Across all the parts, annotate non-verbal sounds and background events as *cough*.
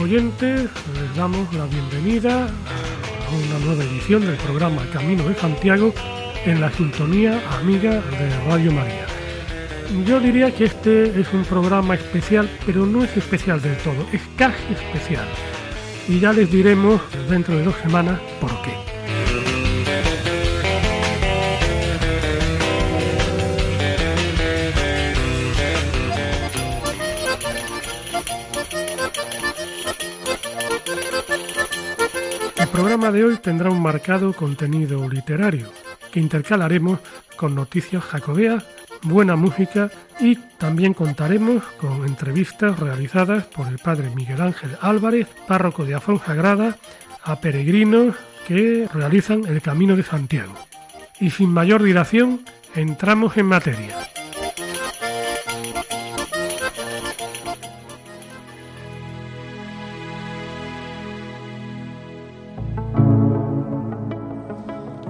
Oyentes, les damos la bienvenida a una nueva edición del programa Camino de Santiago en la sintonía amiga de Radio María. Yo diría que este es un programa especial, pero no es especial del todo, es casi especial. Y ya les diremos dentro de dos semanas por qué. Programa de hoy tendrá un marcado contenido literario que intercalaremos con noticias jacobeas, buena música y también contaremos con entrevistas realizadas por el padre Miguel Ángel Álvarez, párroco de Afón Sagrada, a peregrinos que realizan el Camino de Santiago. Y sin mayor dilación, entramos en materia.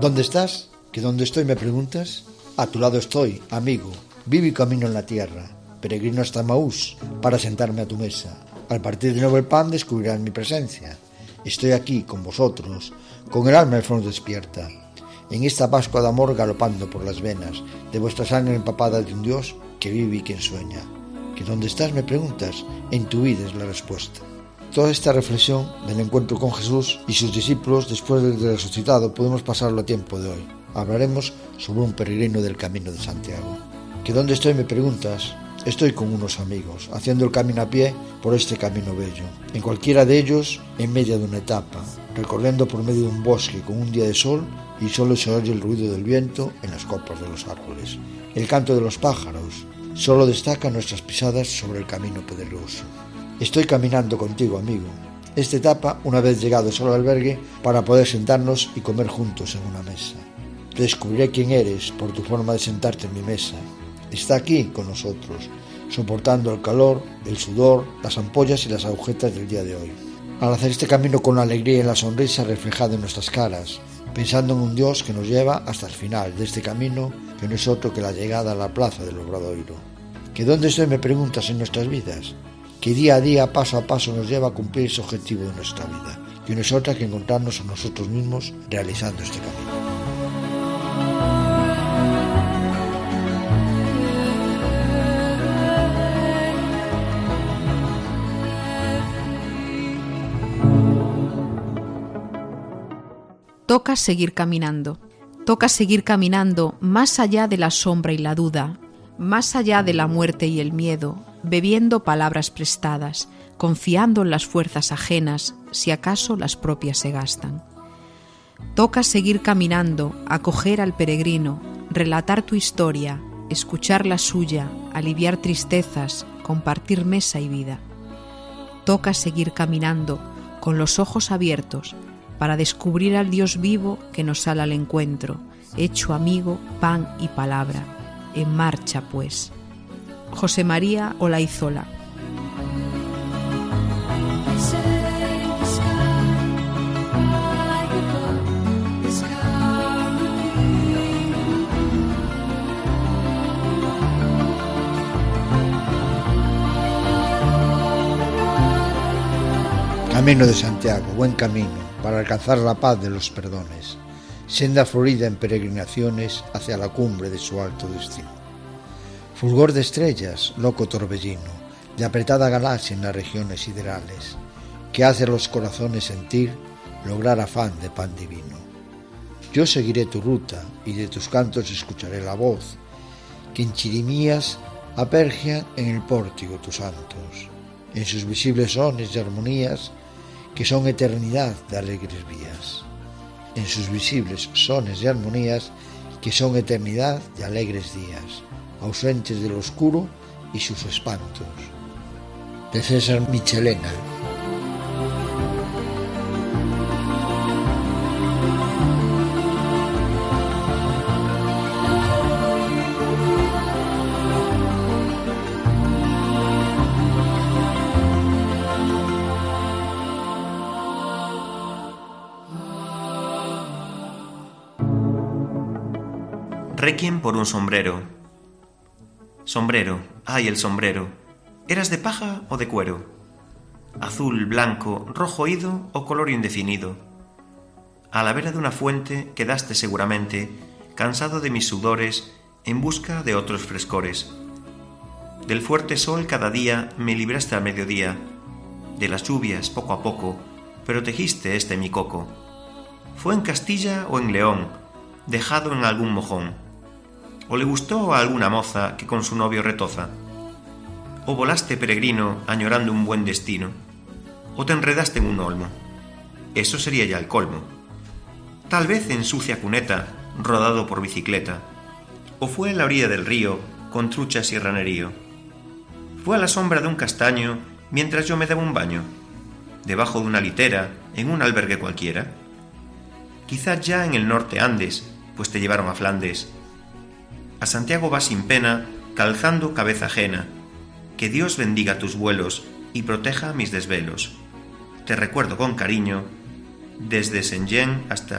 ¿Dónde estás? ¿Que dónde estoy me preguntas? A tu lado estoy, amigo. Vivo y camino en la tierra. Peregrino hasta Maús para sentarme a tu mesa. Al partir de nuevo el pan descubrirán mi presencia. Estoy aquí con vosotros, con el alma en flor despierta. En esta Pascua de amor galopando por las venas de vuestra sangre empapada de un Dios que vive y quien sueña. ¿Que dónde estás me preguntas? En tu vida es la respuesta. Toda esta reflexión del encuentro con Jesús y sus discípulos después del resucitado podemos pasarlo a tiempo de hoy. Hablaremos sobre un peregrino del Camino de Santiago. ¿Que dónde estoy me preguntas? Estoy con unos amigos, haciendo el camino a pie por este camino bello. En cualquiera de ellos, en medio de una etapa, recorriendo por medio de un bosque con un día de sol y solo se oye el ruido del viento en las copas de los árboles. El canto de los pájaros solo destaca nuestras pisadas sobre el camino pedregoso. Estoy caminando contigo, amigo. Esta etapa, una vez llegado solo al albergue, para poder sentarnos y comer juntos en una mesa. Descubriré quién eres por tu forma de sentarte en mi mesa. Está aquí con nosotros, soportando el calor, el sudor, las ampollas y las agujetas del día de hoy. Al hacer este camino con la alegría y la sonrisa reflejada en nuestras caras, pensando en un Dios que nos lleva hasta el final de este camino, que no es otro que la llegada a la plaza del Obradoiro. ¿Que dónde estoy me preguntas en nuestras vidas? Que día a día, paso a paso, nos lleva a cumplir ese objetivo de nuestra vida, que no es otra que encontrarnos a nosotros mismos realizando este camino. Toca seguir caminando. Toca seguir caminando más allá de la sombra y la duda, más allá de la muerte y el miedo, bebiendo palabras prestadas, confiando en las fuerzas ajenas, si acaso las propias se gastan. Toca seguir caminando, acoger al peregrino, relatar tu historia, escuchar la suya, aliviar tristezas, compartir mesa y vida. Toca seguir caminando, con los ojos abiertos, para descubrir al Dios vivo que nos sale al encuentro, hecho amigo, pan y palabra. En marcha, pues. José María Olaizola. Camino de Santiago, buen camino para alcanzar la paz de los perdones, senda florida en peregrinaciones hacia la cumbre de su alto destino. Fulgor de estrellas, loco torbellino, de apretada galaxia en las regiones siderales, que hace los corazones sentir lograr afán de pan divino. Yo seguiré tu ruta y de tus cantos escucharé la voz, que en chirimías apergian en el pórtico tus santos, en sus visibles sones y armonías, que son eternidad de alegres vías, en sus visibles sones y armonías, que son eternidad de alegres días ausentes del oscuro y sus espantos. De César Michelena. Requiem por un sombrero Sombrero, ay el sombrero. ¿Eras de paja o de cuero? Azul, blanco, rojo oído o color indefinido. A la vera de una fuente quedaste seguramente, cansado de mis sudores, en busca de otros frescores. Del fuerte sol cada día me libraste al mediodía, de las lluvias poco a poco, pero tejiste este mi coco. Fue en Castilla o en León, dejado en algún mojón. O le gustó a alguna moza que con su novio retoza. O volaste peregrino añorando un buen destino. O te enredaste en un olmo. Eso sería ya el colmo. Tal vez en sucia cuneta, rodado por bicicleta. O fue en la orilla del río, con truchas y ranerío. Fue a la sombra de un castaño mientras yo me daba un baño. Debajo de una litera, en un albergue cualquiera. Quizás ya en el norte Andes, pues te llevaron a Flandes. A Santiago vas sin pena, calzando cabeza ajena. Que Dios bendiga tus vuelos y proteja mis desvelos. Te recuerdo con cariño, desde Senyen hasta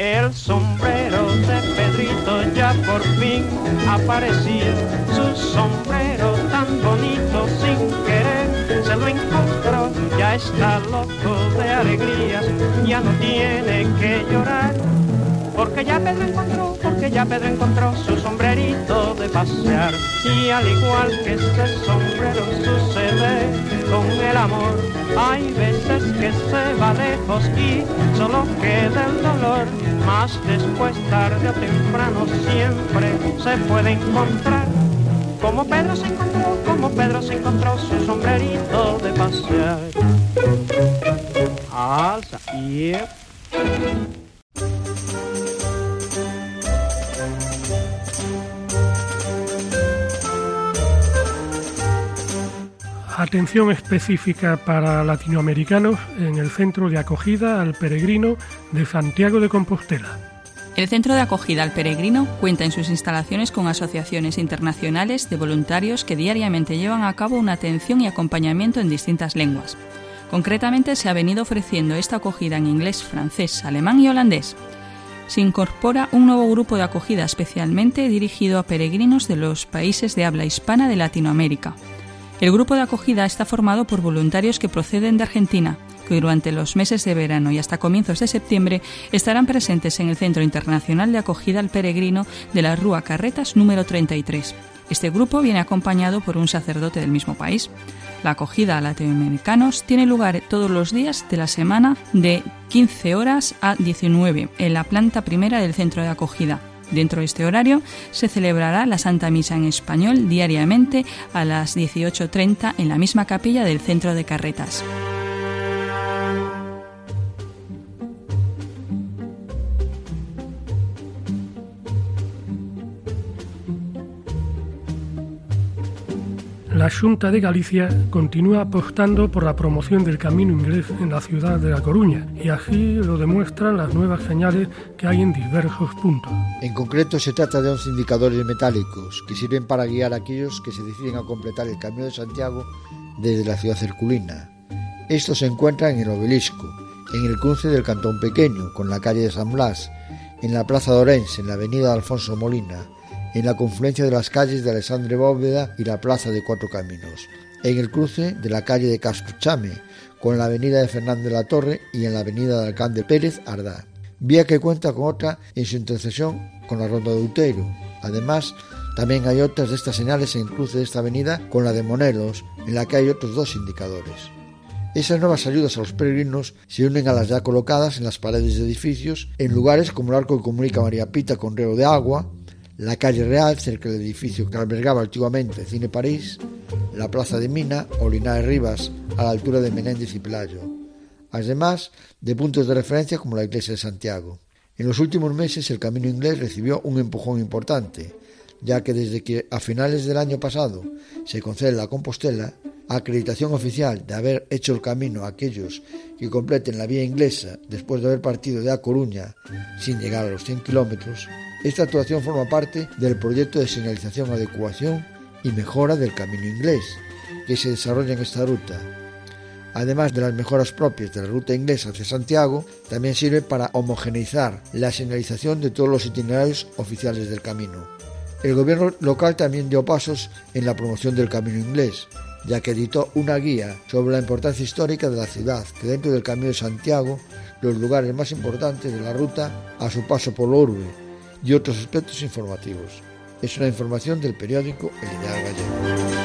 El sombrero de Pedrito ya por fin aparecía, su sombrero tan bonito sin querer se lo encontró, ya está loco de alegría, ya no tiene que llorar al igual que este sombrero sucede con el amor, hay veces que se va lejos y solo queda el dolor. Más después, tarde o temprano, siempre se puede encontrar. Como Pedro se encontró, como Pedro se encontró su sombrerito de pasear. Alza, yep. Atención específica para latinoamericanos en el Centro de Acogida al Peregrino de Santiago de Compostela. El Centro de Acogida al Peregrino cuenta en sus instalaciones con asociaciones internacionales de voluntarios que diariamente llevan a cabo una atención y acompañamiento en distintas lenguas. Concretamente se ha venido ofreciendo esta acogida en inglés, francés, alemán y holandés. Se incorpora un nuevo grupo de acogida especialmente dirigido a peregrinos de los países de habla hispana de Latinoamérica el grupo de acogida está formado por voluntarios que proceden de Argentina, que durante los meses de verano y hasta comienzos de septiembre estarán presentes en el Centro Internacional de Acogida al Peregrino de la Rúa Carretas número 33. Este grupo viene acompañado por un sacerdote del mismo país. La acogida a latinoamericanos tiene lugar todos los días de la semana de 15 horas a 19 en la planta primera del centro de acogida. Dentro de este horario se celebrará la Santa Misa en español diariamente a las 18.30 en la misma capilla del centro de carretas. La Junta de Galicia continúa apostando por la promoción del camino inglés en la ciudad de La Coruña y así lo demuestran las nuevas señales que hay en diversos puntos. En concreto se trata de 11 indicadores metálicos que sirven para guiar a aquellos que se deciden a completar el Camino de Santiago desde la ciudad circulina. Estos se encuentran en el obelisco, en el cruce del Cantón Pequeño con la calle de San Blas, en la Plaza de Orense, en la avenida Alfonso Molina, en la confluencia de las calles de Alessandre Bóveda y la Plaza de Cuatro Caminos, en el cruce de la calle de Cascuchame con la avenida de Fernández de la Torre y en la avenida de Alcalde Pérez Ardá, vía que cuenta con otra en su intersección con la Ronda de Uteiro. Además, también hay otras de estas señales en el cruce de esta avenida con la de Monelos, en la que hay otros dos indicadores. Esas nuevas ayudas a los peregrinos se unen a las ya colocadas en las paredes de edificios en lugares como el arco que comunica María Pita con Río de Agua, la calle Real, cerca del edificio que albergaba antiguamente Cine París, la plaza de Mina o Linares Rivas, a la altura de Menéndez y Pelayo, además de puntos de referencia como la iglesia de Santiago. En los últimos meses el camino inglés recibió un empujón importante, ya que desde que a finales del año pasado se concede la Compostela, acreditación oficial de haber hecho el camino a aquellos que completen la vía inglesa después de haber partido de A Coruña sin llegar a los 100 kilómetros, esta actuación forma parte del proyecto de señalización, adecuación y mejora del camino inglés que se desarrolla en esta ruta. Además de las mejoras propias de la ruta inglesa hacia Santiago, también sirve para homogeneizar la señalización de todos los itinerarios oficiales del camino. El gobierno local también dio pasos en la promoción del camino inglés, ya que editó una guía sobre la importancia histórica de la ciudad, que dentro del Camino de Santiago, los lugares más importantes de la ruta a su paso por la urbe, y otros aspectos informativos. Es una información del periódico El Ideal Gallego.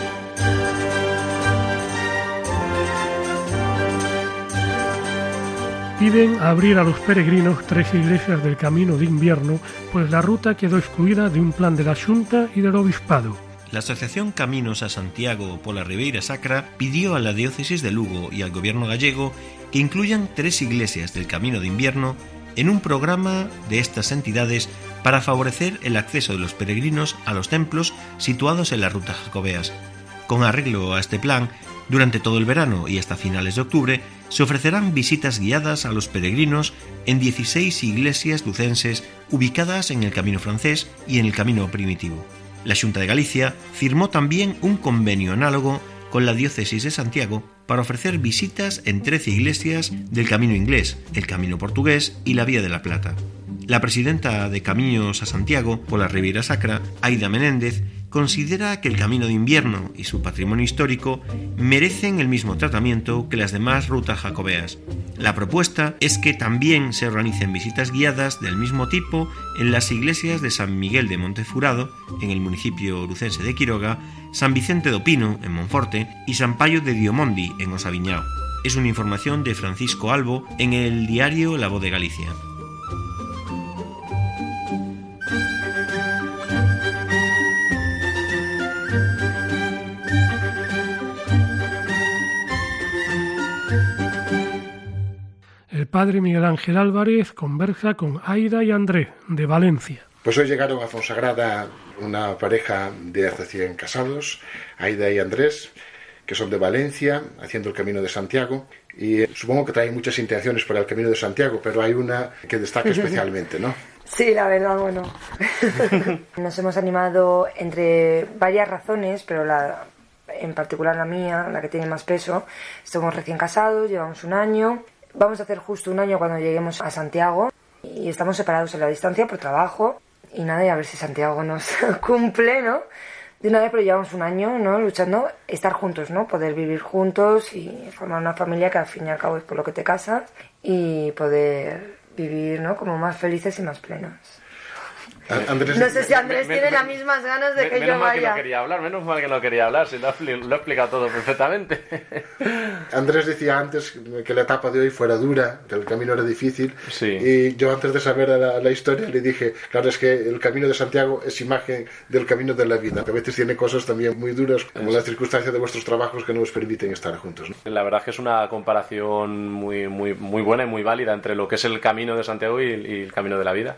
Piden abrir a los peregrinos tres iglesias del camino de invierno, pues la ruta quedó excluida de un plan de la Junta y del Obispado. La Asociación Caminos a Santiago por la Ribeira Sacra pidió a la diócesis de Lugo y al gobierno gallego que incluyan tres iglesias del camino de invierno en un programa de estas entidades para favorecer el acceso de los peregrinos a los templos situados en la ruta jacobeas. Con arreglo a este plan, durante todo el verano y hasta finales de octubre, se ofrecerán visitas guiadas a los peregrinos en 16 iglesias lucenses ubicadas en el Camino francés y en el Camino primitivo. La Junta de Galicia firmó también un convenio análogo con la Diócesis de Santiago para ofrecer visitas en 13 iglesias del Camino Inglés, el Camino Portugués y la Vía de la Plata. La presidenta de Caminos a Santiago por la Riviera Sacra, Aida Menéndez, considera que el Camino de Invierno y su patrimonio histórico merecen el mismo tratamiento que las demás rutas jacobeas. La propuesta es que también se organicen visitas guiadas del mismo tipo en las iglesias de San Miguel de Montefurado, en el municipio lucense de Quiroga, San Vicente do Pino, en Monforte, y San Payo de Diomondi, en Osaviñao. Es una información de Francisco Albo en el diario La Voz de Galicia. Padre Miguel Ángel Álvarez conversa con Aida y Andrés, de Valencia. Pues hoy llegaron a Fonsagrada una pareja de recién casados, Aida y Andrés, que son de Valencia, haciendo el Camino de Santiago. Y eh, supongo que traen muchas intenciones para el Camino de Santiago, pero hay una que destaca *laughs* especialmente, ¿no? Sí, la verdad, bueno. *laughs* Nos hemos animado entre varias razones, pero la, en particular la mía, la que tiene más peso. Estamos recién casados, llevamos un año Vamos a hacer justo un año cuando lleguemos a Santiago y estamos separados en la distancia por trabajo y nada, y a ver si Santiago nos *laughs* cumple, ¿no? De una vez, pero llevamos un año, ¿no? Luchando, estar juntos, ¿no? Poder vivir juntos y formar una familia que al fin y al cabo es por lo que te casas y poder vivir, ¿no? Como más felices y más plenos. Andrés, no sé si Andrés tiene las mismas ganas de que menos yo mal que vaya. no quería hablar, menos mal que no quería hablar, si lo lo ha explicado todo perfectamente. *laughs* Andrés decía antes que la etapa de hoy fuera dura, que el camino era difícil. Sí. Y yo antes de saber la, la historia le dije, claro, es que el camino de Santiago es imagen del camino de la vida. que A veces tiene cosas también muy duras, como las circunstancias de vuestros trabajos que no os permiten estar juntos. ¿no? La verdad es que es una comparación muy, muy, muy buena y muy válida entre lo que es el camino de Santiago y, y el camino de la vida.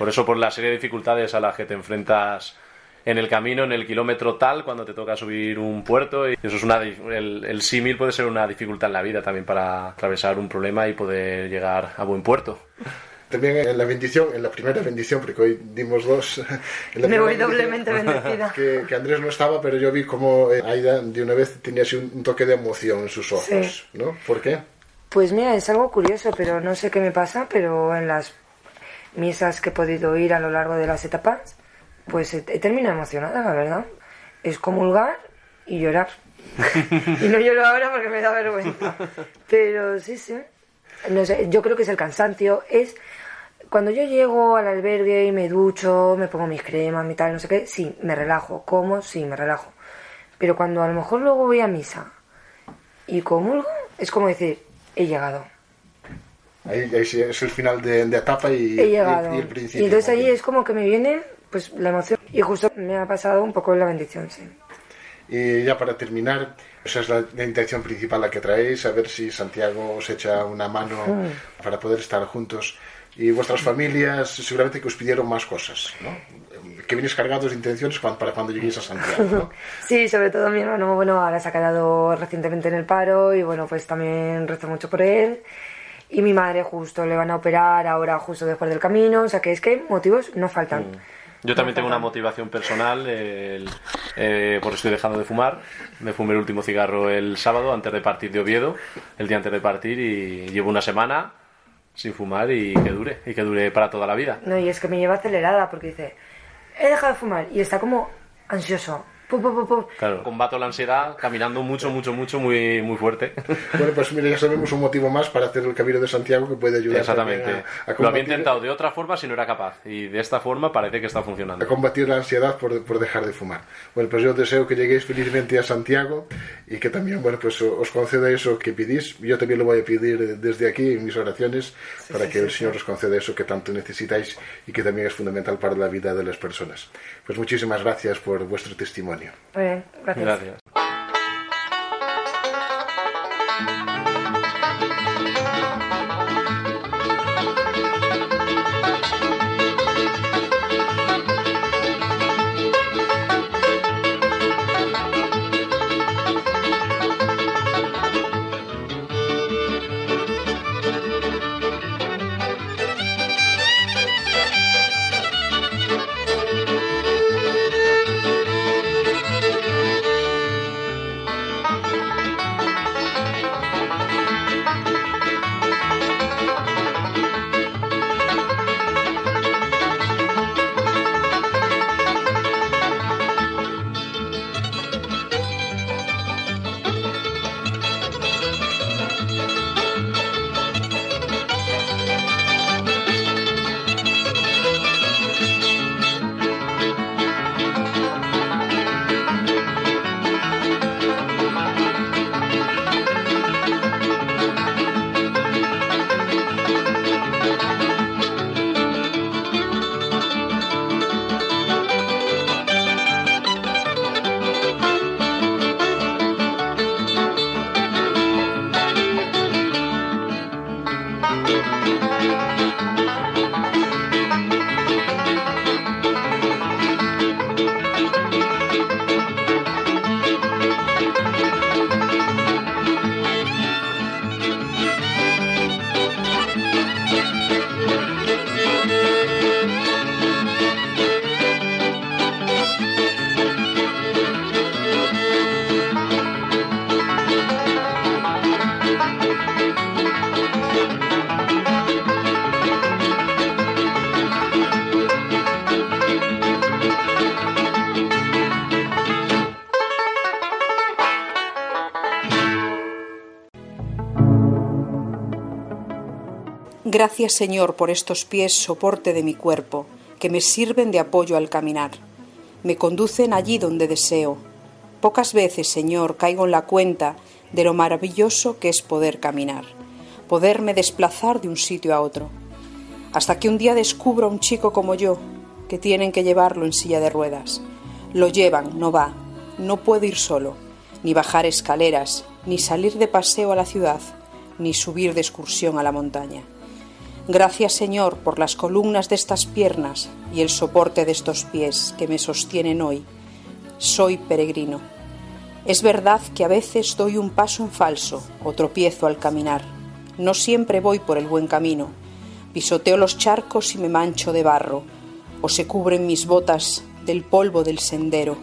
Por eso, por la serie de dificultades a las que te enfrentas en el camino, en el kilómetro tal, cuando te toca subir un puerto. Y eso es una, el, el símil puede ser una dificultad en la vida también para atravesar un problema y poder llegar a buen puerto. También en la bendición, en la primera bendición, porque hoy dimos dos. *laughs* en la Me voy doblemente bendecida. *laughs* Que, que Andrés no estaba, pero yo vi como eh, Aida de una vez tenía así un, un toque de emoción en sus ojos. Sí. ¿no? ¿Por qué? Pues mira, es algo curioso, pero no sé qué me pasa, pero en las misas que he podido ir a lo largo de las etapas, pues he, he terminado emocionada, la verdad. Es comulgar y llorar. *laughs* y no lloro ahora porque me da vergüenza. Pero sí, sí. No sé, yo creo que es el cansancio. Es cuando yo llego al albergue y me ducho, me pongo mis cremas, mi tal, no sé qué, sí, me relajo. Como, sí, me relajo. Pero cuando a lo mejor luego voy a misa y comulgo, es como decir, he llegado. Ahí, ahí es el final de, de etapa y, y- y el principio. Y entonces ahí es como que me viene pues la emoción. Y justo me ha pasado un poco la bendición, sí. Y ya para terminar, esa es la, la intención principal la que traéis, a ver si Santiago os echa una mano Mm. para poder estar juntos. Y vuestras familias seguramente que os pidieron más cosas, ¿no? Que vienes cargados de intenciones cuan- para cuando lleguéis a Santiago, ¿no? *laughs* Sí, sobre todo mi hermano, bueno, ahora se ha quedado recientemente en el paro y bueno, pues también rezo mucho por él. Y mi madre justo le van a operar ahora justo después del camino, o sea que es que motivos no faltan. Yo también tengo una motivación personal, el- eh, porque estoy dejando de fumar. Me fumé el último cigarro el sábado antes de partir de Oviedo, el día antes de partir, y llevo una semana sin fumar y que dure, y que dure para toda la vida. No, y es que me lleva acelerada porque dice, he dejado de fumar y está como ansioso. Claro, combato la ansiedad caminando mucho, mucho, mucho, muy, muy fuerte. *laughs* Bueno, pues mira, ya sabemos un motivo más para hacer el Camino de Santiago que puede ayudar Exactamente. a, a Lo había intentado de otra forma si no era capaz, y de esta forma parece que está funcionando. a combatir la ansiedad por, por dejar de fumar. Bueno, pues yo deseo que lleguéis felizmente a Santiago y que también, bueno, pues os conceda eso que pedís. Yo también lo voy a pedir desde aquí en mis oraciones para que el Señor os conceda eso que tanto necesitáis y que también es fundamental para la vida de las personas. Pues muchísimas gracias por vuestro testimonio. Muy bien, gracias. Gracias. Gracias Señor por estos pies, soporte de mi cuerpo, que me sirven de apoyo al caminar. Me conducen allí donde deseo. Pocas veces, Señor, caigo en la cuenta de lo maravilloso que es poder caminar, poderme desplazar de un sitio a otro. Hasta que un día descubro a un chico como yo, que tienen que llevarlo en silla de ruedas. Lo llevan, no va, no puedo ir solo, ni bajar escaleras, ni salir de paseo a la ciudad, ni subir de excursión a la montaña. Gracias Señor por las columnas de estas piernas y el soporte de estos pies que me sostienen hoy. Soy peregrino. Es verdad que a veces doy un paso en falso o tropiezo al caminar. No siempre voy por el buen camino. Pisoteo los charcos y me mancho de barro, o se cubren mis botas del polvo del sendero.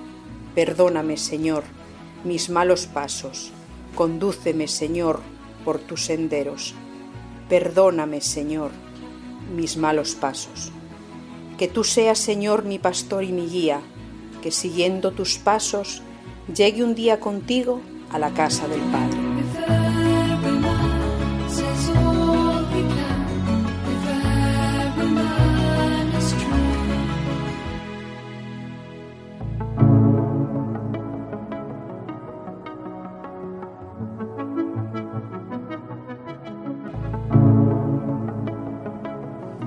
Perdóname, Señor, mis malos pasos. Condúceme, Señor, por tus senderos. Perdóname, Señor, mis malos pasos. Que tú seas, Señor, mi pastor y mi guía, que siguiendo tus pasos llegue un día contigo a la casa del Padre.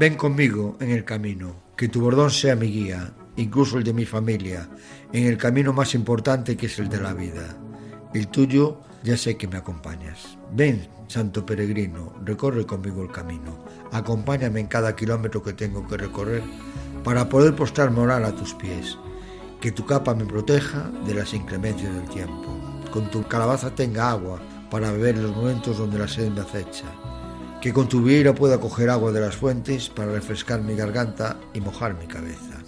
Ven conmigo en el camino, que tu bordón sea mi guía, incluso el de mi familia, en el camino más importante que es el de la vida. El tuyo ya sé que me acompañas. Ven, santo peregrino, recorre conmigo el camino. Acompáñame en cada kilómetro que tengo que recorrer para poder postrarme orar a tus pies. Que tu capa me proteja de las inclemencias del tiempo. Con tu calabaza tenga agua para beber los momentos donde la sed me acecha que con tu vieira pueda coger agua de las fuentes para refrescar mi garganta y mojar mi cabeza.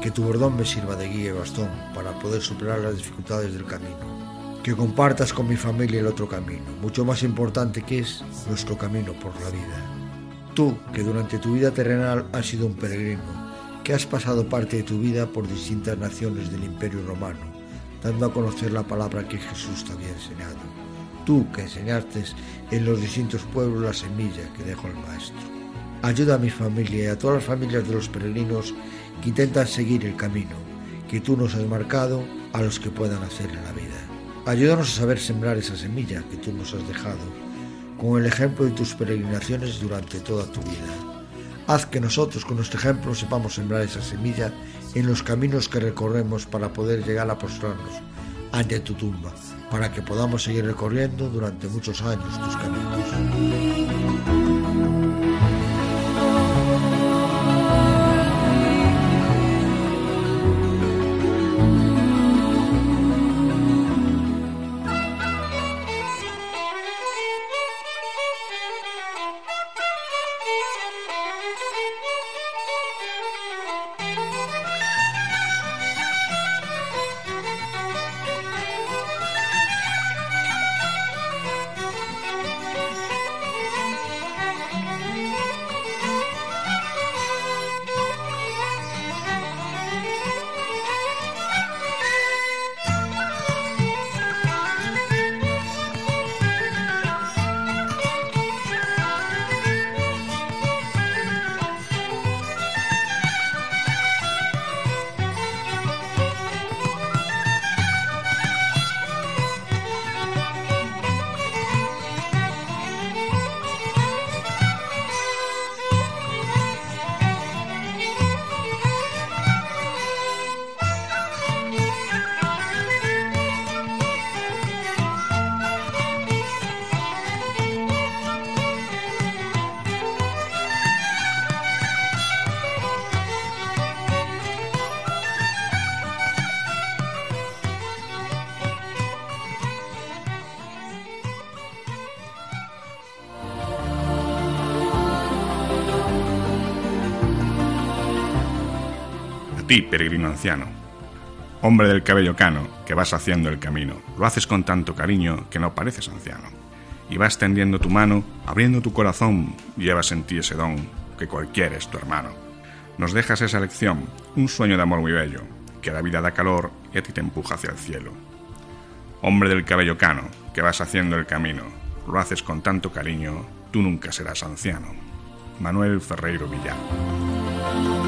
Que tu bordón me sirva de guía y bastón para poder superar las dificultades del camino. Que compartas con mi familia el otro camino, mucho más importante que es nuestro camino por la vida. Tú, que durante tu vida terrenal has sido un peregrino, que has pasado parte de tu vida por distintas naciones del Imperio Romano, dando a conocer la palabra que Jesús te había enseñado tú que enseñaste en los distintos pueblos la semilla que dejó el Maestro. Ayuda a mi familia y a todas las familias de los peregrinos que intentan seguir el camino que tú nos has marcado a los que puedan hacer en la vida. Ayúdanos a saber sembrar esa semilla que tú nos has dejado con el ejemplo de tus peregrinaciones durante toda tu vida. Haz que nosotros con nuestro ejemplo sepamos sembrar esa semilla en los caminos que recorremos para poder llegar a postrarnos ante tu tumba para que podamos seguir recorriendo durante muchos años tus caminos. Ti, peregrino anciano. Hombre del cabello cano, que vas haciendo el camino, lo haces con tanto cariño que no pareces anciano. Y vas tendiendo tu mano, abriendo tu corazón, llevas en ti ese don, que cualquiera es tu hermano. Nos dejas esa lección, un sueño de amor muy bello, que la vida da calor y a ti te empuja hacia el cielo. Hombre del cabello cano, que vas haciendo el camino, lo haces con tanto cariño, tú nunca serás anciano. Manuel Ferreiro Villán.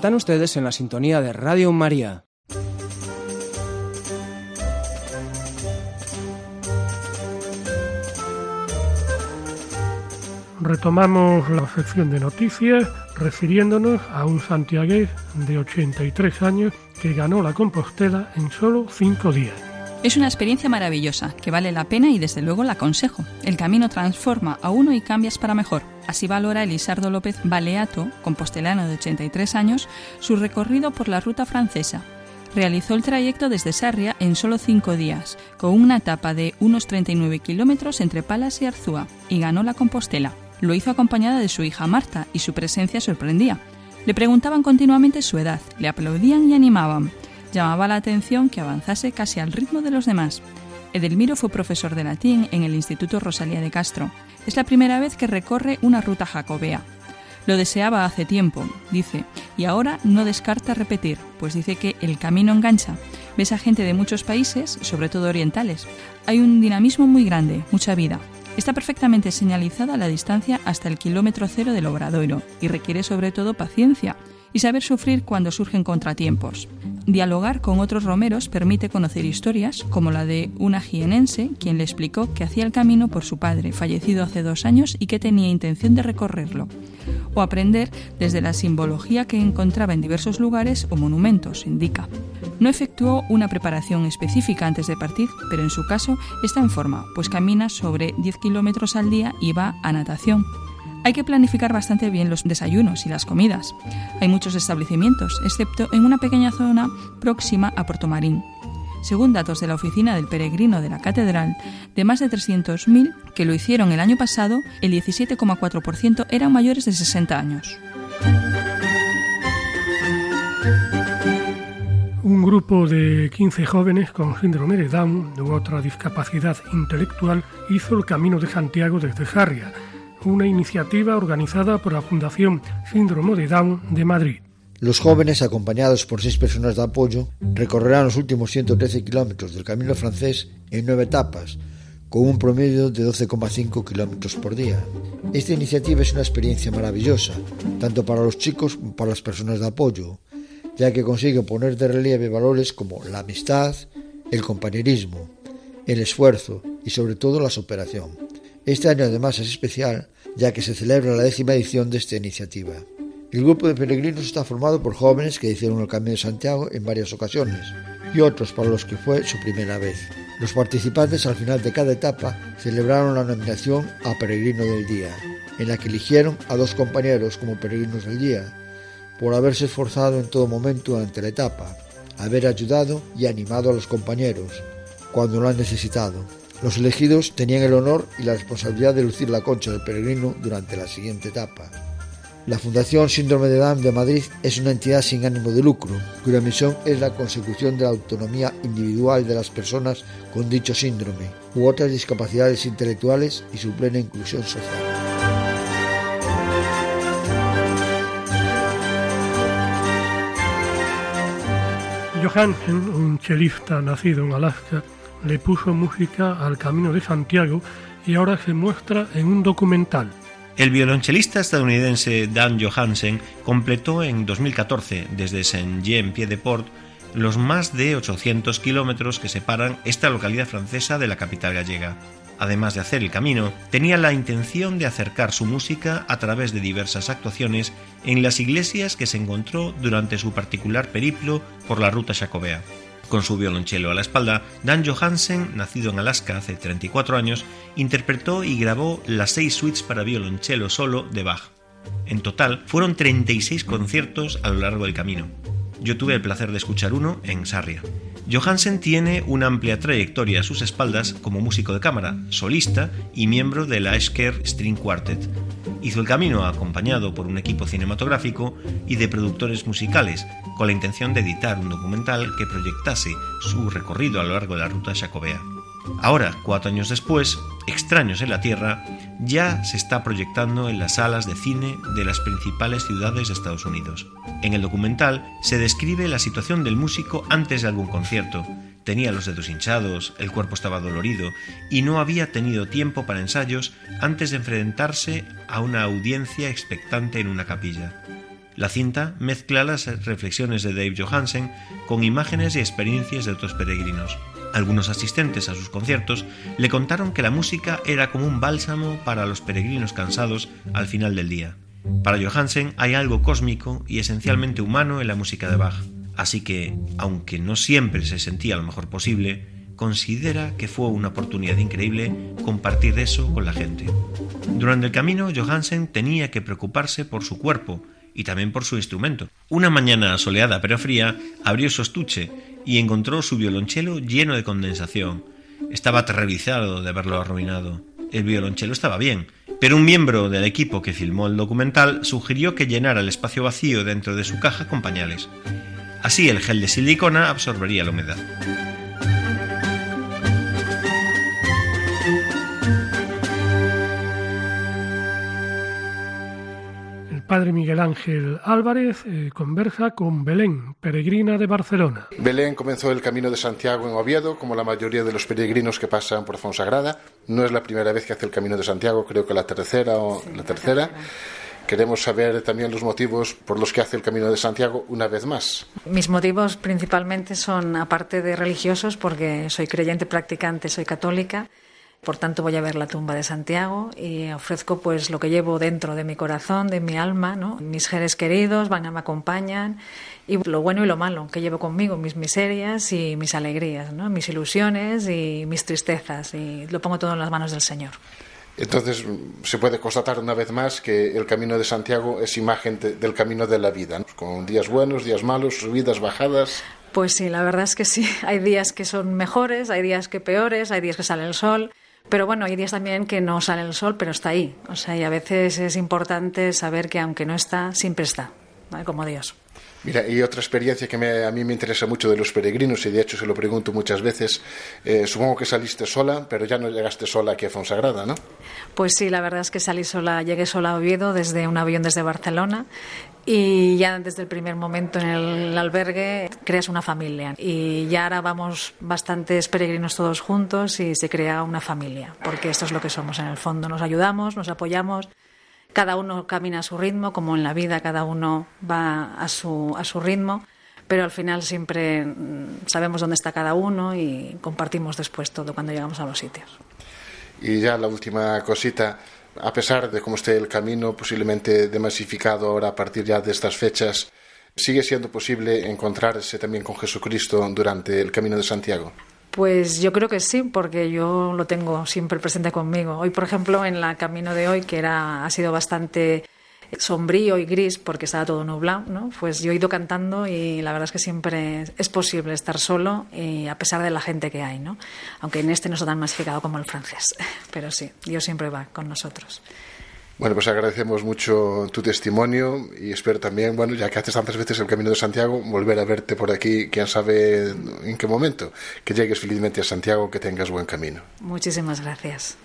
Están ustedes en la sintonía de Radio María. Retomamos la sección de noticias refiriéndonos a un santiagués de 83 años que ganó la Compostela en solo cinco días. Es una experiencia maravillosa que vale la pena y desde luego la aconsejo. El camino transforma a uno y cambias para mejor. Así valora Elisardo López Baleato, compostelano de 83 años, su recorrido por la ruta francesa. Realizó el trayecto desde Sarria en solo cinco días, con una etapa de unos 39 kilómetros entre Palas y Arzúa, y ganó la Compostela. Lo hizo acompañada de su hija Marta y su presencia sorprendía. Le preguntaban continuamente su edad, le aplaudían y animaban. Llamaba la atención que avanzase casi al ritmo de los demás. Edelmiro fue profesor de latín en el Instituto Rosalía de Castro. Es la primera vez que recorre una ruta jacobea. Lo deseaba hace tiempo, dice, y ahora no descarta repetir, pues dice que el camino engancha. Ves a gente de muchos países, sobre todo orientales. Hay un dinamismo muy grande, mucha vida. Está perfectamente señalizada la distancia hasta el kilómetro cero del Obradoiro y requiere sobre todo paciencia y saber sufrir cuando surgen contratiempos. Dialogar con otros romeros permite conocer historias como la de una jienense, quien le explicó que hacía el camino por su padre, fallecido hace dos años y que tenía intención de recorrerlo, o aprender desde la simbología que encontraba en diversos lugares o monumentos, indica. No efectuó una preparación específica antes de partir, pero en su caso está en forma, pues camina sobre 10 kilómetros al día y va a natación. Hay que planificar bastante bien los desayunos y las comidas. Hay muchos establecimientos, excepto en una pequeña zona próxima a Puerto Marín. Según datos de la Oficina del Peregrino de la Catedral, de más de 300.000 que lo hicieron el año pasado, el 17,4% eran mayores de 60 años. Un grupo de 15 jóvenes con síndrome de Down u otra discapacidad intelectual hizo el Camino de Santiago desde Sarria una iniciativa organizada por la Fundación Síndrome de Down de Madrid. Los jóvenes, acompañados por seis personas de apoyo, recorrerán los últimos 113 kilómetros del camino francés en nueve etapas, con un promedio de 12,5 kilómetros por día. Esta iniciativa es una experiencia maravillosa, tanto para los chicos como para las personas de apoyo, ya que consigue poner de relieve valores como la amistad, el compañerismo, el esfuerzo y sobre todo la superación. Este año además es especial ya que se celebra la décima edición de esta iniciativa. El grupo de peregrinos está formado por jóvenes que hicieron el Camino de Santiago en varias ocasiones y otros para los que fue su primera vez. Los participantes al final de cada etapa celebraron la nominación a Peregrino del Día, en la que eligieron a dos compañeros como peregrinos del día, por haberse esforzado en todo momento durante la etapa, haber ayudado y animado a los compañeros cuando lo han necesitado. Los elegidos tenían el honor y la responsabilidad de lucir la concha del peregrino durante la siguiente etapa. La Fundación Síndrome de Down de Madrid es una entidad sin ánimo de lucro, cuya misión es la consecución de la autonomía individual de las personas con dicho síndrome u otras discapacidades intelectuales y su plena inclusión social. Johansen, un chelista nacido en Alaska, le puso música al Camino de Santiago y ahora se muestra en un documental. El violonchelista estadounidense Dan Johansen completó en 2014 desde Saint-Jean-Pied-de-Port los más de 800 kilómetros que separan esta localidad francesa de la capital gallega. Además de hacer el camino, tenía la intención de acercar su música a través de diversas actuaciones en las iglesias que se encontró durante su particular periplo por la ruta jacobea. Con su violonchelo a la espalda, Dan Johansen, nacido en Alaska hace 34 años, interpretó y grabó las seis suites para violonchelo solo de Bach. En total, fueron 36 conciertos a lo largo del camino. Yo tuve el placer de escuchar uno en Sarria. Johansen tiene una amplia trayectoria a sus espaldas como músico de cámara, solista y miembro de la String Quartet. Hizo el camino acompañado por un equipo cinematográfico y de productores musicales, con la intención de editar un documental que proyectase su recorrido a lo largo de la ruta jacobea. Ahora, cuatro años después, Extraños en la Tierra ya se está proyectando en las salas de cine de las principales ciudades de Estados Unidos. En el documental se describe la situación del músico antes de algún concierto. Tenía los dedos hinchados, el cuerpo estaba dolorido y no había tenido tiempo para ensayos antes de enfrentarse a una audiencia expectante en una capilla. La cinta mezcla las reflexiones de Dave Johansen con imágenes y experiencias de otros peregrinos. Algunos asistentes a sus conciertos le contaron que la música era como un bálsamo para los peregrinos cansados al final del día. Para Johansen hay algo cósmico y esencialmente humano en la música de Bach, así que, aunque no siempre se sentía lo mejor posible, considera que fue una oportunidad increíble compartir eso con la gente. Durante el camino, Johansen tenía que preocuparse por su cuerpo y también por su instrumento. Una mañana soleada pero fría, abrió su estuche y encontró su violonchelo lleno de condensación. Estaba aterrorizado de verlo arruinado. El violonchelo estaba bien, pero un miembro del equipo que filmó el documental sugirió que llenara el espacio vacío dentro de su caja con pañales. Así el gel de silicona absorbería la humedad. Padre Miguel Ángel Álvarez eh, conversa con Belén, peregrina de Barcelona. Belén comenzó el camino de Santiago en Oviedo, como la mayoría de los peregrinos que pasan por Fonsagrada. No es la primera vez que hace el camino de Santiago, creo que la tercera o la tercera. Queremos saber también los motivos por los que hace el Camino de Santiago una vez más. Mis motivos principalmente son, aparte de religiosos, porque soy creyente practicante, soy católica por tanto, voy a ver la tumba de Santiago y ofrezco pues lo que llevo dentro de mi corazón, de mi alma, ¿no? Mis seres queridos van a me acompañan y lo bueno y lo malo que llevo conmigo, mis miserias y mis alegrías, ¿no? Mis ilusiones y mis tristezas y lo pongo todo en las manos del Señor. Entonces se puede constatar una vez más que el camino de Santiago es imagen del camino de la vida, con días buenos, días malos, subidas, bajadas. Pues sí, la verdad es que sí. *laughs* Hay días que son mejores, hay días que peores, hay días que sale el sol. Pero bueno, hay días también que no sale el sol, pero está ahí. O sea, y a veces es importante saber que aunque no está, siempre está, como Dios. Mira, y otra experiencia que a mí me interesa mucho de los peregrinos, y de hecho se lo pregunto muchas veces, eh, supongo que saliste sola, pero ya no llegaste sola aquí a Fonsagrada, ¿no? Pues sí, la verdad es que salí sola, llegué sola a Oviedo desde un avión desde Barcelona y ya desde el primer momento en el albergue creas una familia. Y ya ahora vamos bastantes peregrinos todos juntos y se crea una familia, porque esto es lo que somos. En el fondo, nos ayudamos, nos apoyamos cada uno camina a su ritmo, como en la vida cada uno va a su, a su ritmo, pero al final siempre mm, sabemos dónde está cada uno y compartimos después todo cuando llegamos a los sitios. Y ya la última cosita, a pesar de cómo esté el camino posiblemente demasificado ahora a partir ya de estas fechas, ¿sigue siendo posible encontrarse también con Jesucristo durante el camino de Santiago? Pues yo creo que sí, porque yo lo tengo siempre presente conmigo. Hoy, por ejemplo, en la camino de hoy, que era, ha sido bastante sombrío y gris porque estaba todo nublado, ¿no? Pues yo he ido cantando y la verdad es que siempre es posible estar solo y a pesar de la gente que hay, ¿no? Aunque en este no está tan masificado como el francés, *laughs* pero sí, Dios siempre va con nosotros. Bueno, pues agradecemos mucho tu testimonio y espero también, bueno, ya que haces tantas veces el Camino de Santiago, volver a verte por aquí, quién sabe en qué momento, que llegues felizmente a Santiago, que tengas buen camino. Muchísimas gracias.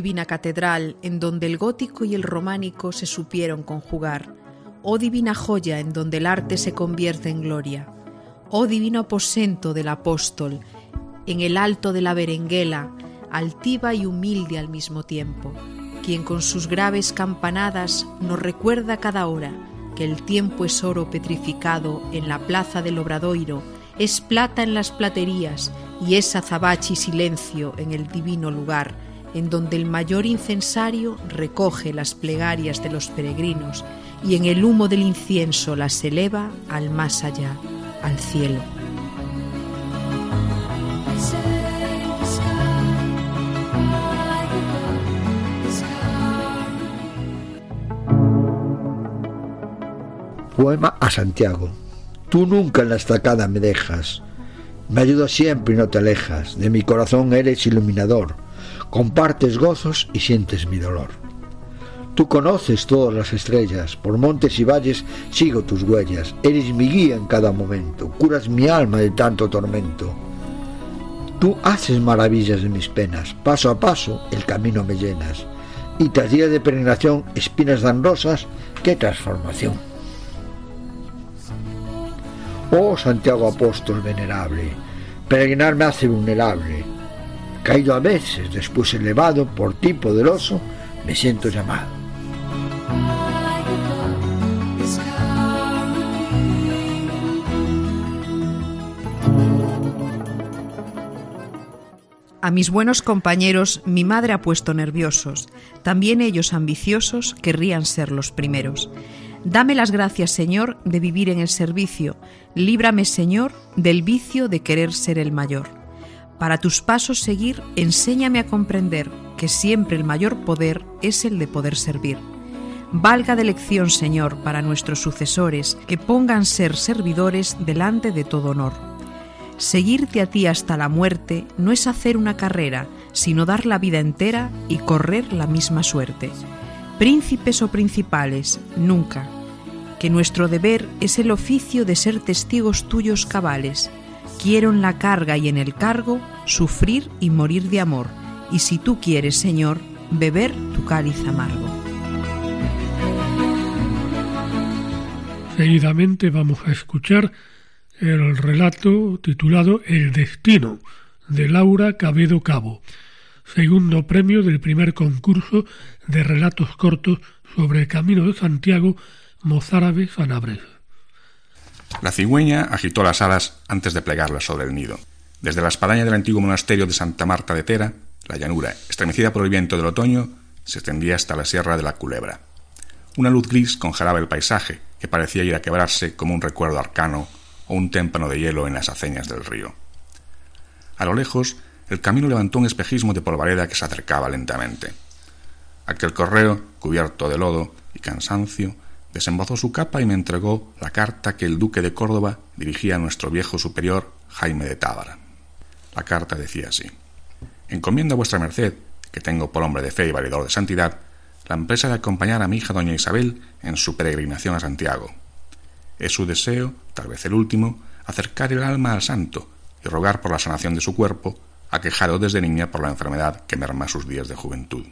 Divina catedral en donde el gótico y el románico se supieron conjugar, oh divina joya en donde el arte se convierte en gloria, oh divino aposento del apóstol, en el alto de la berenguela, altiva y humilde al mismo tiempo, quien con sus graves campanadas nos recuerda cada hora que el tiempo es oro petrificado en la plaza del Obradoiro, es plata en las platerías y es azabache y silencio en el divino lugar, en donde el mayor incensario recoge las plegarias de los peregrinos y en el humo del incienso las eleva al más allá, al cielo. Poema a Santiago. Tú nunca en la estacada me dejas. Me ayudas siempre y no te alejas. De mi corazón eres iluminador. Compartes gozos y sientes mi dolor. Tú conoces todas las estrellas, por montes y valles sigo tus huellas, eres mi guía en cada momento, curas mi alma de tanto tormento. Tú haces maravillas de mis penas, paso a paso el camino me llenas, y tras días de peregrinación, espinas dan rosas, qué transformación. Oh Santiago Apóstol venerable, peregrinar me hace vulnerable, caído a veces, después elevado por ti poderoso, me siento llamado. A mis buenos compañeros mi madre ha puesto nerviosos, también ellos ambiciosos querrían ser los primeros. Dame las gracias, Señor, de vivir en el servicio, líbrame, Señor, del vicio de querer ser el mayor. Para tus pasos seguir, enséñame a comprender que siempre el mayor poder es el de poder servir. Valga de lección, Señor, para nuestros sucesores, que pongan ser servidores delante de todo honor Seguirte a ti hasta la muerte no es hacer una carrera, sino dar la vida entera y correr la misma suerte. Príncipes o principales, nunca. Que nuestro deber es el oficio de ser testigos tuyos cabales. Quiero en la carga y en el cargo sufrir y morir de amor, y si tú quieres, Señor, beber tu cáliz amargo. Seguidamente vamos a escuchar el relato titulado El Destino de Laura Cabedo Cabo, segundo premio del primer concurso de relatos cortos sobre el Camino de Santiago Mozárabe Sanabres. La cigüeña agitó las alas antes de plegarlas sobre el nido. Desde la espadaña del antiguo monasterio de Santa Marta de Tera, la llanura, estremecida por el viento del otoño, se extendía hasta la Sierra de la Culebra. Una luz gris congelaba el paisaje, que parecía ir a quebrarse como un recuerdo arcano o un témpano de hielo en las aceñas del río. A lo lejos, el camino levantó un espejismo de polvareda que se acercaba lentamente. Aquel correo, cubierto de lodo y cansancio, desembozó su capa y me entregó la carta que el duque de Córdoba dirigía a nuestro viejo superior Jaime de Tábara. La carta decía así: Encomiendo a vuestra merced, que tengo por hombre de fe y valedor de santidad, la empresa de acompañar a mi hija doña Isabel en su peregrinación a Santiago, es su deseo, tal vez el último, acercar el alma al santo y rogar por la sanación de su cuerpo, aquejado desde niña por la enfermedad que merma sus días de juventud.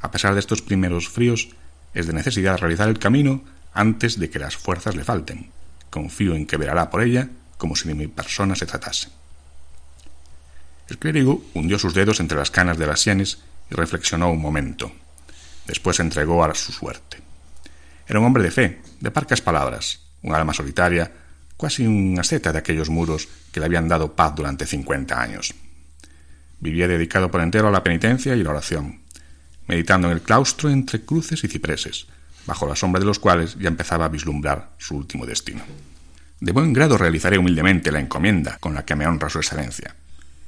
A pesar de estos primeros fríos, es de necesidad realizar el camino antes de que las fuerzas le falten. Confío en que velará por ella como si de mi persona se tratase. El clérigo hundió sus dedos entre las canas de las sienes y reflexionó un momento. Después se entregó a su suerte. Era un hombre de fe, de parcas palabras, un alma solitaria, casi un asceta de aquellos muros que le habían dado paz durante cincuenta años. Vivía dedicado por entero a la penitencia y la oración, meditando en el claustro entre cruces y cipreses, bajo la sombra de los cuales ya empezaba a vislumbrar su último destino. De buen grado realizaré humildemente la encomienda con la que me honra su excelencia.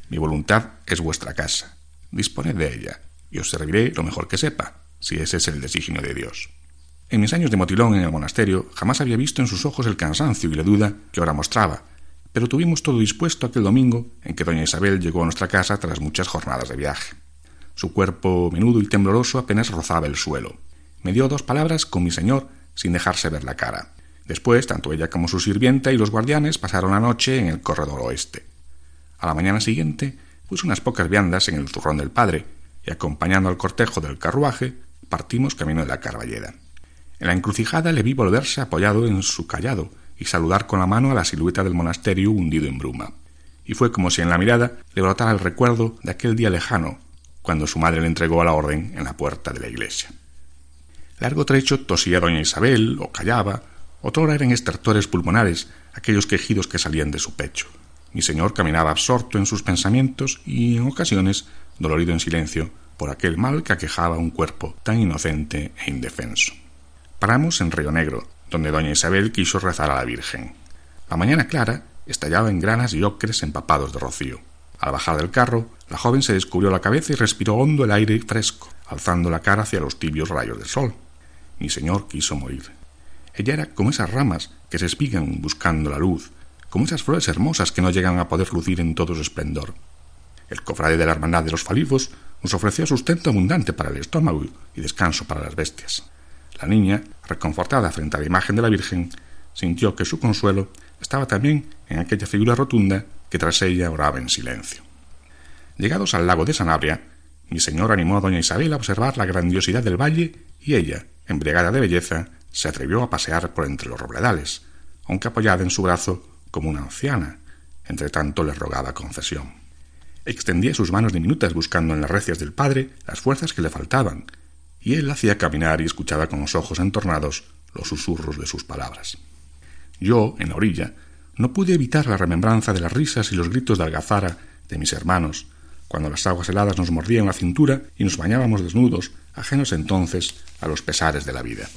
Mi voluntad es vuestra casa. Disponed de ella, y os serviré lo mejor que sepa, si ese es el designio de Dios. En mis años de motilón en el monasterio jamás había visto en sus ojos el cansancio y la duda que ahora mostraba, pero tuvimos todo dispuesto aquel domingo en que doña Isabel llegó a nuestra casa tras muchas jornadas de viaje. Su cuerpo menudo y tembloroso apenas rozaba el suelo. Me dio dos palabras con mi señor sin dejarse ver la cara. Después, tanto ella como su sirvienta y los guardianes pasaron la noche en el corredor oeste. A la mañana siguiente puse unas pocas viandas en el zurrón del padre y acompañando al cortejo del carruaje partimos camino de la Carballeda. En la encrucijada le vi volverse apoyado en su callado y saludar con la mano a la silueta del monasterio hundido en bruma. Y fue como si en la mirada le brotara el recuerdo de aquel día lejano, cuando su madre le entregó la orden en la puerta de la iglesia. Largo trecho tosía doña Isabel, o callaba, Otrora eran estertores pulmonares aquellos quejidos que salían de su pecho. Mi señor caminaba absorto en sus pensamientos y, en ocasiones, dolorido en silencio por aquel mal que aquejaba un cuerpo tan inocente e indefenso. Paramos en Río Negro, donde doña Isabel quiso rezar a la Virgen. La mañana clara estallaba en granas y ocres empapados de rocío. Al bajar del carro, la joven se descubrió la cabeza y respiró hondo el aire fresco, alzando la cara hacia los tibios rayos del sol. Mi señor quiso morir. Ella era como esas ramas que se espigan buscando la luz, como esas flores hermosas que no llegan a poder lucir en todo su esplendor. El cofrade de la Hermandad de los Falivos nos ofreció sustento abundante para el estómago y descanso para las bestias. La niña, reconfortada frente a la imagen de la Virgen, sintió que su consuelo estaba también en aquella figura rotunda que tras ella oraba en silencio. Llegados al lago de Sanabria, mi señor animó a doña Isabel a observar la grandiosidad del valle y ella, embriagada de belleza, se atrevió a pasear por entre los robledales, aunque apoyada en su brazo como una anciana, entre tanto le rogaba concesión. Extendía sus manos diminutas buscando en las recias del padre las fuerzas que le faltaban, y él hacía caminar y escuchaba con los ojos entornados los susurros de sus palabras. Yo, en la orilla, no pude evitar la remembranza de las risas y los gritos de algazara de mis hermanos, cuando las aguas heladas nos mordían la cintura y nos bañábamos desnudos, ajenos entonces a los pesares de la vida.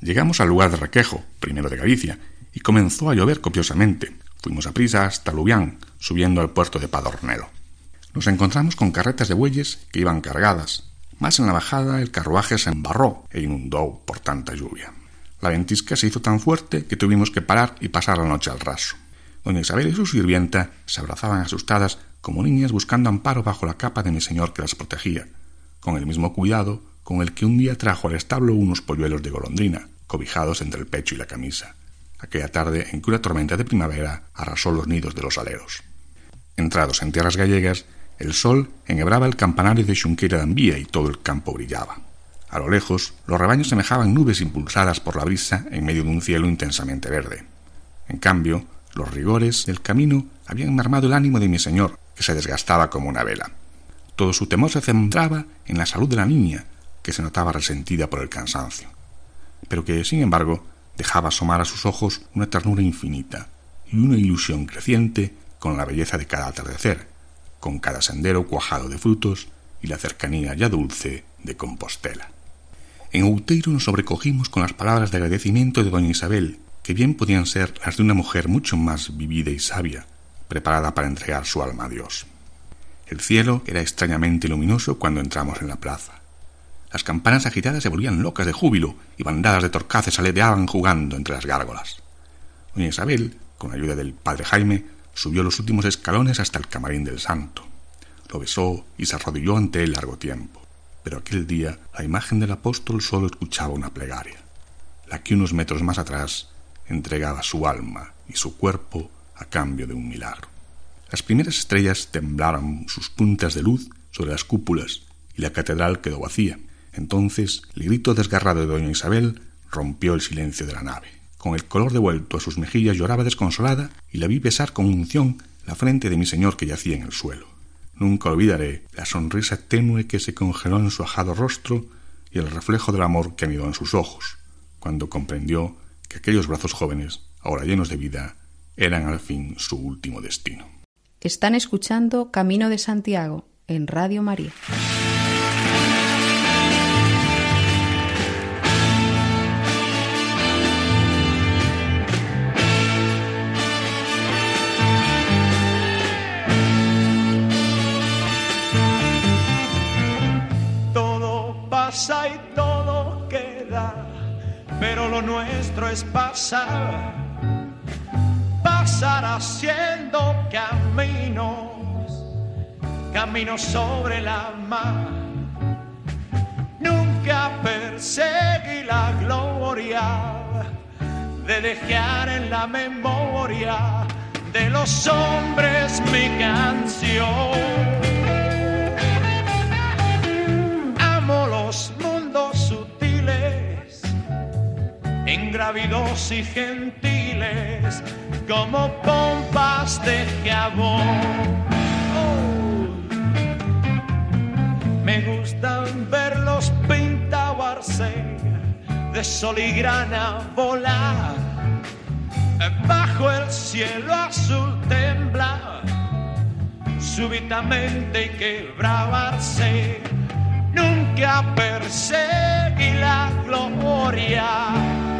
Llegamos al lugar de Requejo, primero de Galicia, y comenzó a llover copiosamente. Fuimos a prisa hasta Lubián, subiendo al puerto de Padornero. Nos encontramos con carretas de bueyes que iban cargadas, mas en la bajada el carruaje se embarró e inundó por tanta lluvia. La ventisca se hizo tan fuerte que tuvimos que parar y pasar la noche al raso. Doña Isabel y su sirvienta se abrazaban asustadas como niñas buscando amparo bajo la capa de mi señor que las protegía, con el mismo cuidado con el que un día trajo al establo unos polluelos de golondrina, cobijados entre el pecho y la camisa, aquella tarde en que una tormenta de primavera arrasó los nidos de los aleros. Entrados en tierras gallegas, el sol enhebraba el campanario de Xunqueira de Ambía y todo el campo brillaba. A lo lejos, los rebaños semejaban nubes impulsadas por la brisa en medio de un cielo intensamente verde. En cambio, los rigores del camino habían mermado el ánimo de mi señor, que se desgastaba como una vela. Todo su temor se centraba en la salud de la niña, que se notaba resentida por el cansancio, pero que, sin embargo, dejaba asomar a sus ojos una ternura infinita y una ilusión creciente con la belleza de cada atardecer, con cada sendero cuajado de frutos y la cercanía ya dulce de Compostela. En Outeiro nos sobrecogimos con las palabras de agradecimiento de doña Isabel, que bien podían ser las de una mujer mucho más vivida y sabia, preparada para entregar su alma a Dios. El cielo era extrañamente luminoso cuando entramos en la plaza. Las campanas agitadas se volvían locas de júbilo y bandadas de torcaces aleteaban jugando entre las gárgolas. Doña Isabel, con ayuda del padre Jaime, Subió los últimos escalones hasta el camarín del santo. Lo besó y se arrodilló ante él largo tiempo. Pero aquel día la imagen del apóstol solo escuchaba una plegaria, la que unos metros más atrás entregaba su alma y su cuerpo a cambio de un milagro. Las primeras estrellas temblaron sus puntas de luz sobre las cúpulas y la catedral quedó vacía. Entonces el grito desgarrado de doña Isabel rompió el silencio de la nave con el color devuelto a sus mejillas lloraba desconsolada y la vi besar con unción la frente de mi señor que yacía en el suelo. Nunca olvidaré la sonrisa tenue que se congeló en su ajado rostro y el reflejo del amor que anidó en sus ojos, cuando comprendió que aquellos brazos jóvenes, ahora llenos de vida, eran al fin su último destino. Están escuchando Camino de Santiago en Radio María. Nuestro es pasar, pasar haciendo caminos, caminos sobre la mar. Nunca perseguí la gloria de dejar en la memoria de los hombres mi canción ingrávidos y gentiles, como pompas de jabón. Oh, me gustan verlos pintabarse de sol y grana volar bajo el cielo azul tembla súbitamente quebrabarse. Nunca perseguí la gloria.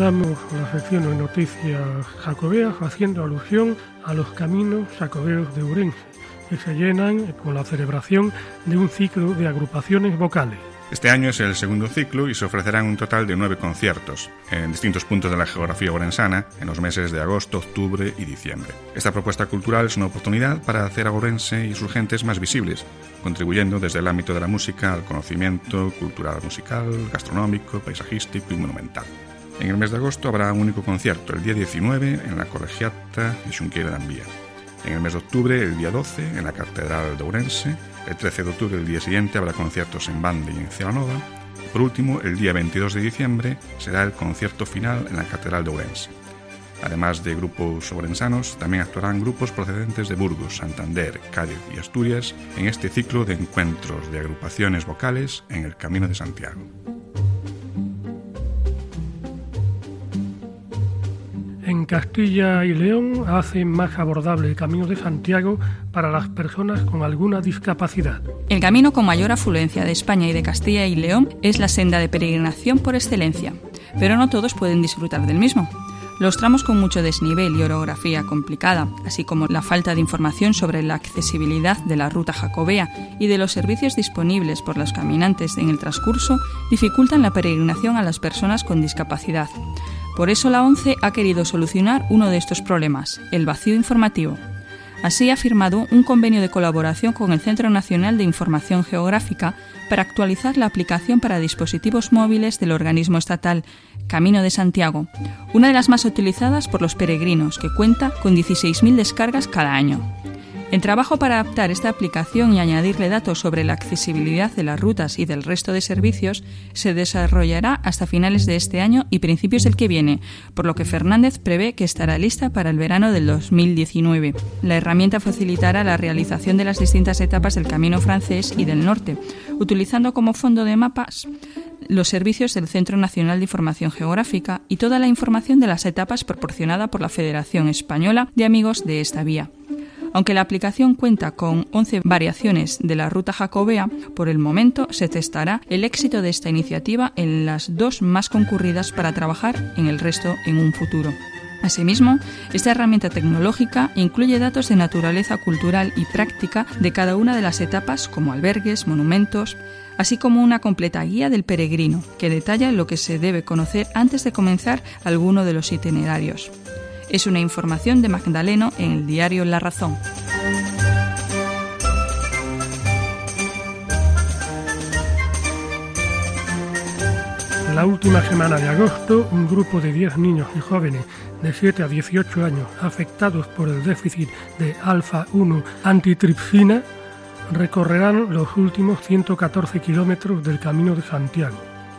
Reanudamos la sección de noticias jacobeas haciendo alusión a los caminos jacobeos de Urense, que se llenan con la celebración de un ciclo de agrupaciones vocales. Este año es el segundo ciclo y se ofrecerán un total de nueve conciertos en distintos puntos de la geografía orensana en los meses de agosto, octubre y diciembre. Esta propuesta cultural es una oportunidad para hacer a Orense y sus gentes más visibles, contribuyendo desde el ámbito de la música al conocimiento cultural musical, gastronómico, paisajístico y monumental. En el mes de agosto habrá un único concierto, el día 19 en la Colegiata de Xunqueira de Ambía. En el mes de octubre, el día 12, en la Catedral de Ourense. El 13 de octubre, el día siguiente, habrá conciertos en Bande y en Celanova. Por último, el día 22 de diciembre será el concierto final en la Catedral de Ourense. Además de grupos ourensanos, también actuarán grupos procedentes de Burgos, Santander, Cádiz y Asturias en este ciclo de encuentros de agrupaciones vocales en el Camino de Santiago. Castilla y León hacen más abordable el Camino de Santiago para las personas con alguna discapacidad. El camino con mayor afluencia de España y de Castilla y León es la senda de peregrinación por excelencia, pero no todos pueden disfrutar del mismo. Los tramos con mucho desnivel y orografía complicada, así como la falta de información sobre la accesibilidad de la ruta jacobea y de los servicios disponibles por los caminantes en el transcurso, dificultan la peregrinación a las personas con discapacidad. Por eso la ONCE ha querido solucionar uno de estos problemas, el vacío informativo. Así ha firmado un convenio de colaboración con el Centro Nacional de Información Geográfica para actualizar la aplicación para dispositivos móviles del organismo estatal Camino de Santiago, una de las más utilizadas por los peregrinos, que cuenta con 16.000 descargas cada año. El trabajo para adaptar esta aplicación y añadirle datos sobre la accesibilidad de las rutas y del resto de servicios se desarrollará hasta finales de este año y principios del que viene, por lo que Fernández prevé que estará lista para el verano del 2019. La herramienta facilitará la realización de las distintas etapas del Camino francés y del norte, utilizando como fondo de mapas los servicios del Centro Nacional de Información Geográfica y toda la información de las etapas proporcionada por la Federación Española de Amigos de esta vía. Aunque la aplicación cuenta con 11 variaciones de la ruta jacobea, por el momento se testará el éxito de esta iniciativa en las dos más concurridas para trabajar en el resto en un futuro. Asimismo, esta herramienta tecnológica incluye datos de naturaleza cultural y práctica de cada una de las etapas como albergues, monumentos, así como una completa guía del peregrino que detalla lo que se debe conocer antes de comenzar alguno de los itinerarios. Es una información de Magdaleno en el diario La Razón. La última semana de agosto, un grupo de 10 niños y jóvenes de 7 a 18 años afectados por el déficit de alfa-1 antitripsina recorrerán los últimos 114 kilómetros del Camino de Santiago.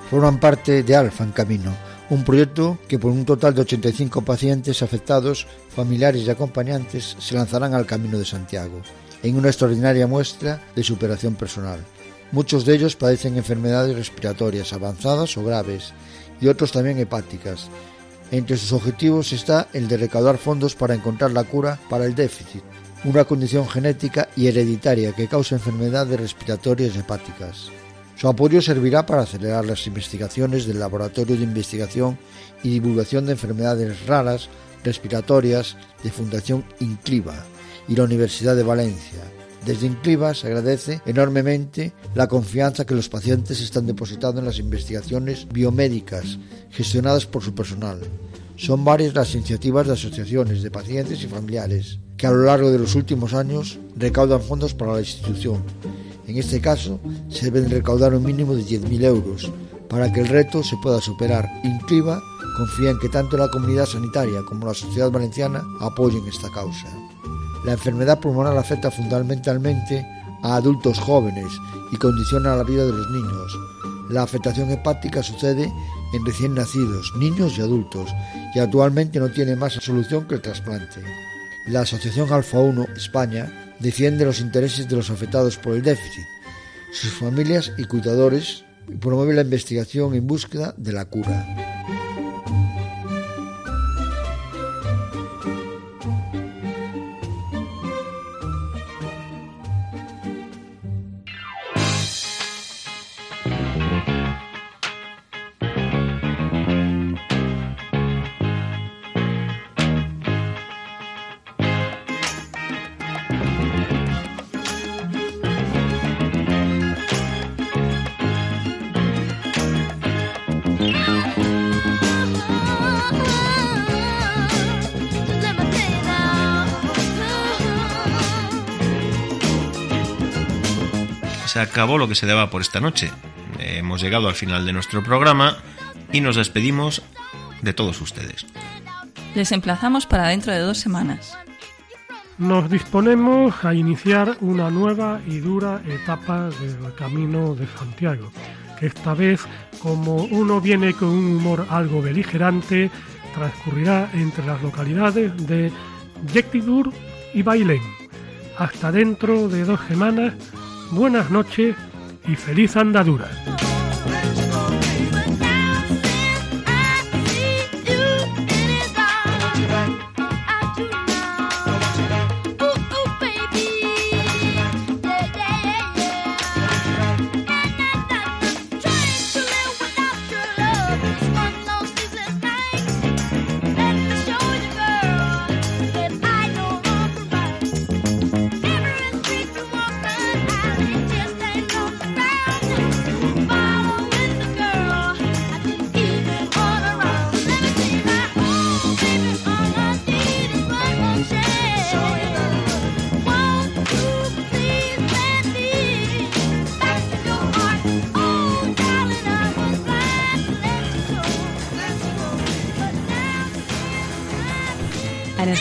Forman parte de Alfa en Camino, un proyecto que por un total de 85 pacientes afectados, familiares y acompañantes se lanzarán al Camino de Santiago, en una extraordinaria muestra de superación personal. Muchos de ellos padecen enfermedades respiratorias avanzadas o graves y otros también hepáticas. Entre sus objetivos está el de recaudar fondos para encontrar la cura para el déficit, una condición genética y hereditaria que causa enfermedades respiratorias hepáticas. Su apoyo servirá para acelerar las investigaciones del Laboratorio de Investigación y Divulgación de Enfermedades Raras Respiratorias de Fundación Incliva y la Universidad de Valencia. Desde Incliva se agradece enormemente la confianza que los pacientes están depositando en las investigaciones biomédicas gestionadas por su personal. Son varias las iniciativas de asociaciones de pacientes y familiares que a lo largo de los últimos años recaudan fondos para la institución. En este caso, se deben recaudar un mínimo de 10.000 euros para que el reto se pueda superar. Incliva confía en que tanto la comunidad sanitaria como la sociedad valenciana apoyen esta causa. La enfermedad pulmonar afecta fundamentalmente a adultos jóvenes y condiciona la vida de los niños. La afectación hepática sucede en recién nacidos, niños y adultos, y actualmente no tiene más solución que el trasplante. La Asociación Alfa 1 España defiende los intereses de los afectados por el déficit, sus familias y cuidadores y promueve la investigación en búsqueda de la cura. Se acabó lo que se daba por esta noche. Hemos llegado al final de nuestro programa y nos despedimos de todos ustedes. Les emplazamos para dentro de dos semanas. Nos disponemos a iniciar una nueva y dura etapa del Camino de Santiago, que esta vez, como uno viene con un humor algo beligerante, transcurrirá entre las localidades de Yectidur y Bailén. Hasta dentro de dos semanas buenas noches y feliz andadura.